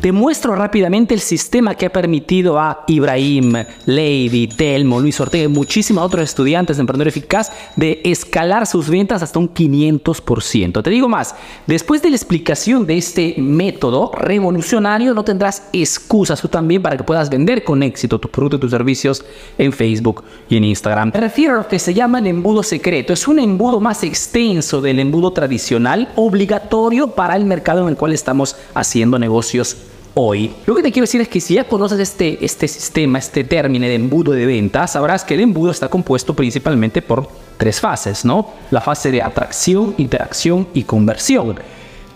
Te muestro rápidamente el sistema que ha permitido a Ibrahim, Lady, Telmo, Luis Ortega y muchísimos otros estudiantes de Emprendedor Eficaz de escalar sus ventas hasta un 500%. Te digo más, después de la explicación de este método revolucionario, no tendrás excusas tú también para que puedas vender con éxito tus productos y tus servicios en Facebook y en Instagram. Me refiero a lo que se llama el embudo secreto. Es un embudo más extenso del embudo tradicional, obligatorio para el mercado en el cual estamos haciendo negocios hoy. Lo que te quiero decir es que si ya conoces este, este sistema, este término de embudo de ventas, sabrás que el embudo está compuesto principalmente por tres fases, ¿no? La fase de atracción, interacción y conversión.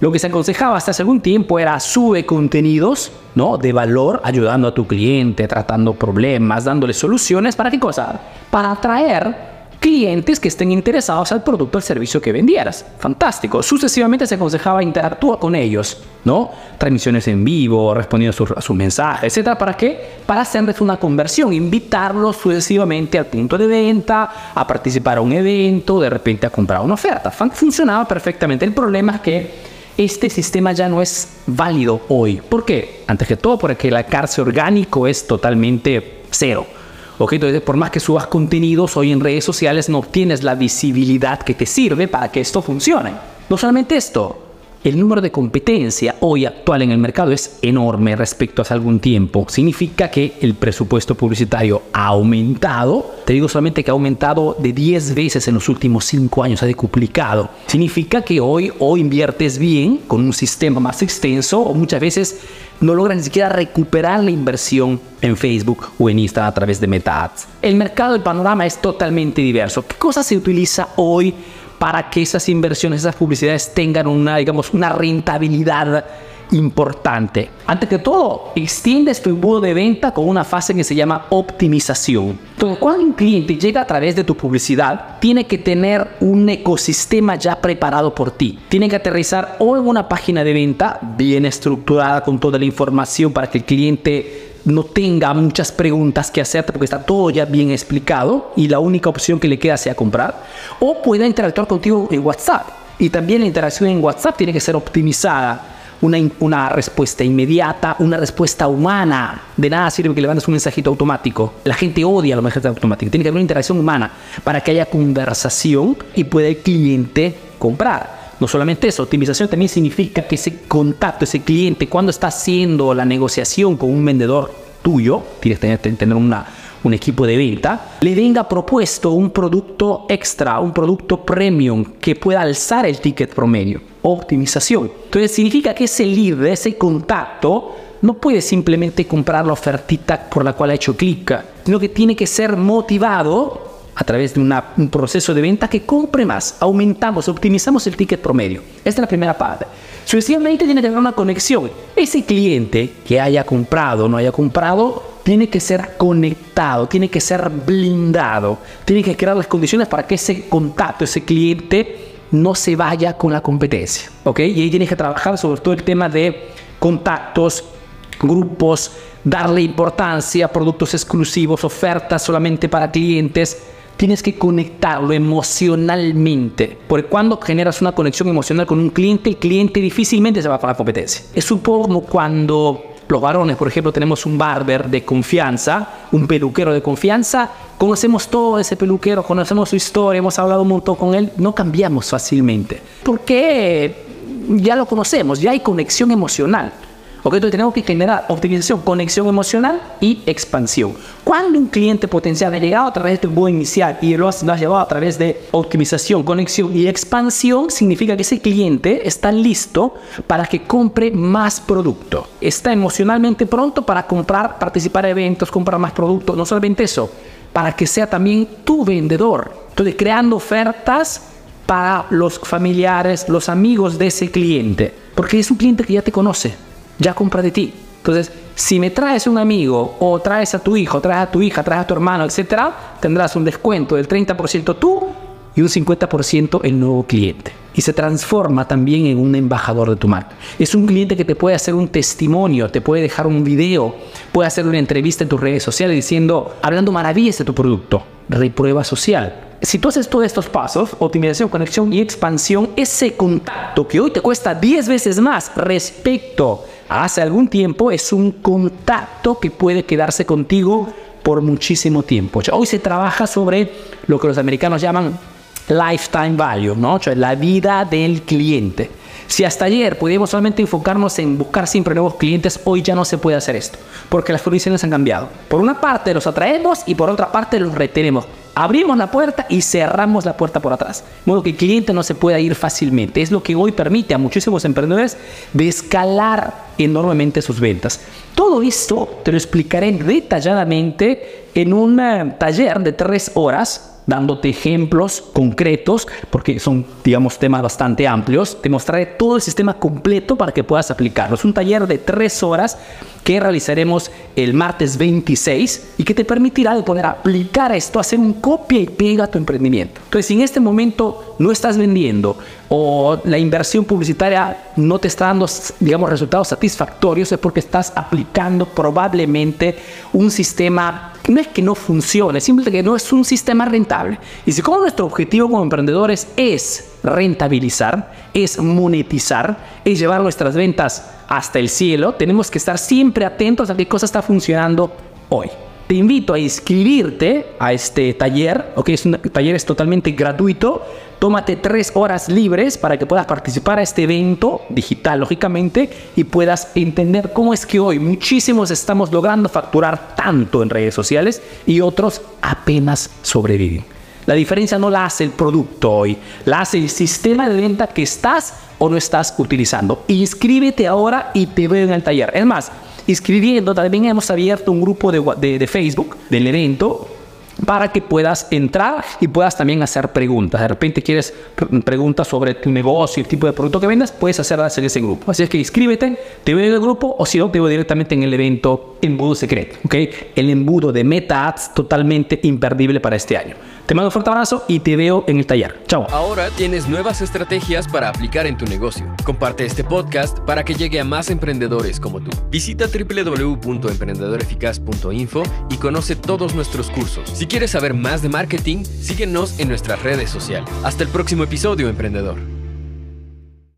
Lo que se aconsejaba hasta hace algún tiempo era sube contenidos, ¿no? De valor, ayudando a tu cliente, tratando problemas, dándole soluciones. ¿Para qué cosa? Para atraer clientes que estén interesados al producto o al servicio que vendieras. Fantástico. Sucesivamente se aconsejaba interactúa con ellos, ¿no? Transmisiones en vivo, respondiendo a sus, mensajes, etcétera. ¿Para qué? Para hacerles una conversión, invitarlos sucesivamente al punto de venta, a participar a un evento, de repente a comprar una oferta. Funcionaba perfectamente. El problema es que este sistema ya no es válido hoy. ¿Por qué? Antes que todo porque el alcance orgánico es totalmente cero. Entonces, por más que subas contenidos hoy en redes sociales, no obtienes la visibilidad que te sirve para que esto funcione. No solamente esto, el número de competencia hoy actual en el mercado es enorme respecto a hace algún tiempo. Significa que el presupuesto publicitario ha aumentado. Te digo solamente que ha aumentado de 10 veces en los últimos 5 años, ha decuplicado. Significa que hoy o inviertes bien con un sistema más extenso o muchas veces no logran ni siquiera recuperar la inversión en Facebook o en Instagram a través de Meta Ads. El mercado, el panorama es totalmente diverso. ¿Qué cosa se utiliza hoy para que esas inversiones, esas publicidades tengan una, digamos, una rentabilidad importante. Antes que todo, extiendes tu embudo de venta con una fase que se llama optimización. Entonces, cuando un cliente llega a través de tu publicidad, tiene que tener un ecosistema ya preparado por ti. Tiene que aterrizar o en una página de venta bien estructurada con toda la información para que el cliente no tenga muchas preguntas que hacerte porque está todo ya bien explicado y la única opción que le queda sea comprar, o pueda interactuar contigo en WhatsApp. Y también la interacción en WhatsApp tiene que ser optimizada. Una, una, respuesta inmediata, una respuesta humana. De nada sirve que le mandes un mensajito automático. La gente odia los mensajes automáticos. Tiene que haber una interacción humana para que haya conversación y pueda el cliente comprar. No solamente eso, optimización también significa que ese contacto, ese cliente, cuando está haciendo la negociación con un vendedor tuyo, tienes que tener una, un equipo de venta, le venga propuesto un producto extra, un producto premium que pueda alzar el ticket promedio. Optimización. Entonces significa que ese lead, ese contacto, no puede simplemente comprar la ofertita por la cual ha hecho clic, sino que tiene que ser motivado a través de un proceso de venta que compre más. Aumentamos, optimizamos el ticket promedio. Esta es la primera parte. Sucesivamente tiene que haber una conexión. Ese cliente que haya comprado o no haya comprado tiene que ser conectado, tiene que ser blindado, tiene que crear las condiciones para que ese contacto, ese cliente no se vaya con la competencia. ¿ok? Y ahí tienes que trabajar sobre todo el tema de contactos, grupos, darle importancia a productos exclusivos, ofertas solamente para clientes tienes que conectarlo emocionalmente. Porque cuando generas una conexión emocional con un cliente, el cliente difícilmente se va para la competencia. Es un poco como cuando los varones, por ejemplo, tenemos un barber de confianza, un peluquero de confianza, conocemos todo ese peluquero, conocemos su historia, hemos hablado un montón con él, no cambiamos fácilmente. Porque ya lo conocemos, ya hay conexión emocional. Ok, entonces tenemos que generar optimización, conexión emocional y expansión. Cuando un cliente potencial ha llegado a través de un buen inicial y lo has, lo has, llevado a través de optimización, conexión y expansión, significa que ese cliente está listo para que compre más producto. Está emocionalmente pronto para comprar, participar en eventos, comprar más productos. No solamente eso, para que sea también tu vendedor. Entonces, creando ofertas para los familiares, los amigos de ese cliente. Porque es un cliente que ya te conoce ya compra de ti. Entonces, si me traes un amigo o traes a tu hijo, traes a tu hija, traes a tu hermano, etcétera, tendrás un descuento del 30% tú y un 50% el nuevo cliente. Y se transforma también en un embajador de tu marca. Es un cliente que te puede hacer un testimonio, te puede dejar un video, puede hacer una entrevista en tus redes sociales diciendo, hablando maravillas de tu producto. Reprueba social. Si tú haces todos estos pasos, optimización, conexión y expansión, ese contacto que hoy te cuesta 10 veces más respecto a hace algún tiempo, es un contacto que puede quedarse contigo por muchísimo tiempo. Hoy se trabaja sobre lo que los americanos llaman lifetime value, ¿no? la vida del cliente. Si hasta ayer pudimos solamente enfocarnos en buscar siempre nuevos clientes, hoy ya no se puede hacer esto, porque las condiciones han cambiado. Por una parte los atraemos y por otra parte los retenemos. Abrimos la puerta y cerramos la puerta por atrás. De modo que el cliente no se pueda ir fácilmente. Es lo que hoy permite a muchísimos emprendedores de escalar enormemente sus ventas. Todo esto te lo explicaré detalladamente en un eh, taller de tres horas dándote ejemplos concretos, porque son, digamos, temas bastante amplios. Te mostraré todo el sistema completo para que puedas aplicarlo. Es un taller de tres horas que realizaremos el martes 26 y que te permitirá de poder aplicar esto, hacer un copia y pega a tu emprendimiento. Entonces, si en este momento no estás vendiendo o la inversión publicitaria no te está dando, digamos, resultados satisfactorios, es porque estás aplicando probablemente un sistema no es que no funcione, simplemente que no es un sistema rentable. Y si como nuestro objetivo como emprendedores es rentabilizar, es monetizar, es llevar nuestras ventas hasta el cielo, tenemos que estar siempre atentos a qué cosa está funcionando hoy. Te invito a inscribirte a este taller, ok, es un taller es totalmente gratuito. Tómate tres horas libres para que puedas participar a este evento digital, lógicamente, y puedas entender cómo es que hoy muchísimos estamos logrando facturar tanto en redes sociales y otros apenas sobreviven. La diferencia no la hace el producto hoy, la hace el sistema de venta que estás o no estás utilizando. Inscríbete ahora y te veo en el taller. Es más, inscribiendo también hemos abierto un grupo de, Facebook del evento para que puedas entrar y puedas también hacer preguntas. De repente quieres preguntas sobre tu negocio, el tipo de producto que vendas, puedes hacerlas en ese grupo. Así es que inscríbete, te veo en el grupo o si no, te veo directamente en el evento Embudo Secreto. ¿okay? El embudo de Meta Ads totalmente imperdible para este año. Te mando un fuerte abrazo y te veo en el taller. Chao. Ahora tienes nuevas estrategias para aplicar en tu negocio. Comparte este podcast para que llegue a más emprendedores como tú. Visita www.emprendedoreficaz.info y conoce todos nuestros cursos. Si quieres saber más de marketing, síguenos en nuestras redes sociales. Hasta el próximo episodio, emprendedor.